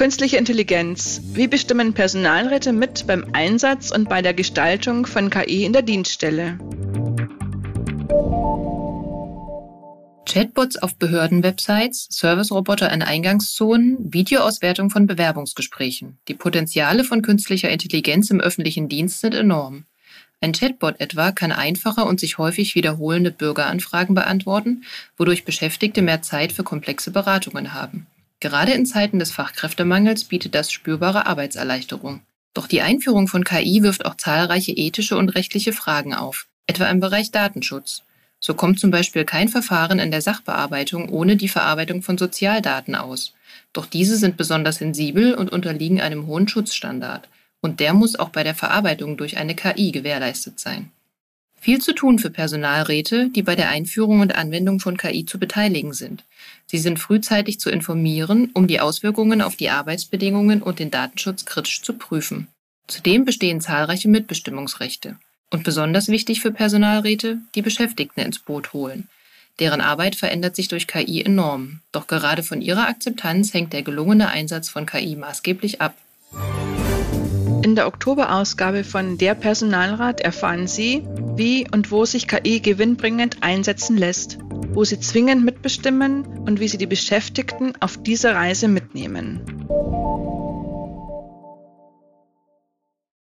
Künstliche Intelligenz. Wie bestimmen Personalräte mit beim Einsatz und bei der Gestaltung von KI in der Dienststelle? Chatbots auf Behördenwebsites, Serviceroboter in Eingangszonen, Videoauswertung von Bewerbungsgesprächen. Die Potenziale von künstlicher Intelligenz im öffentlichen Dienst sind enorm. Ein Chatbot etwa kann einfache und sich häufig wiederholende Bürgeranfragen beantworten, wodurch Beschäftigte mehr Zeit für komplexe Beratungen haben. Gerade in Zeiten des Fachkräftemangels bietet das spürbare Arbeitserleichterung. Doch die Einführung von KI wirft auch zahlreiche ethische und rechtliche Fragen auf, etwa im Bereich Datenschutz. So kommt zum Beispiel kein Verfahren in der Sachbearbeitung ohne die Verarbeitung von Sozialdaten aus. Doch diese sind besonders sensibel und unterliegen einem hohen Schutzstandard. Und der muss auch bei der Verarbeitung durch eine KI gewährleistet sein. Viel zu tun für Personalräte, die bei der Einführung und Anwendung von KI zu beteiligen sind. Sie sind frühzeitig zu informieren, um die Auswirkungen auf die Arbeitsbedingungen und den Datenschutz kritisch zu prüfen. Zudem bestehen zahlreiche Mitbestimmungsrechte. Und besonders wichtig für Personalräte, die Beschäftigten ins Boot holen. Deren Arbeit verändert sich durch KI enorm. Doch gerade von ihrer Akzeptanz hängt der gelungene Einsatz von KI maßgeblich ab. In der Oktoberausgabe von Der Personalrat erfahren Sie, wie und wo sich KI gewinnbringend einsetzen lässt, wo sie zwingend mitbestimmen und wie sie die Beschäftigten auf dieser Reise mitnehmen.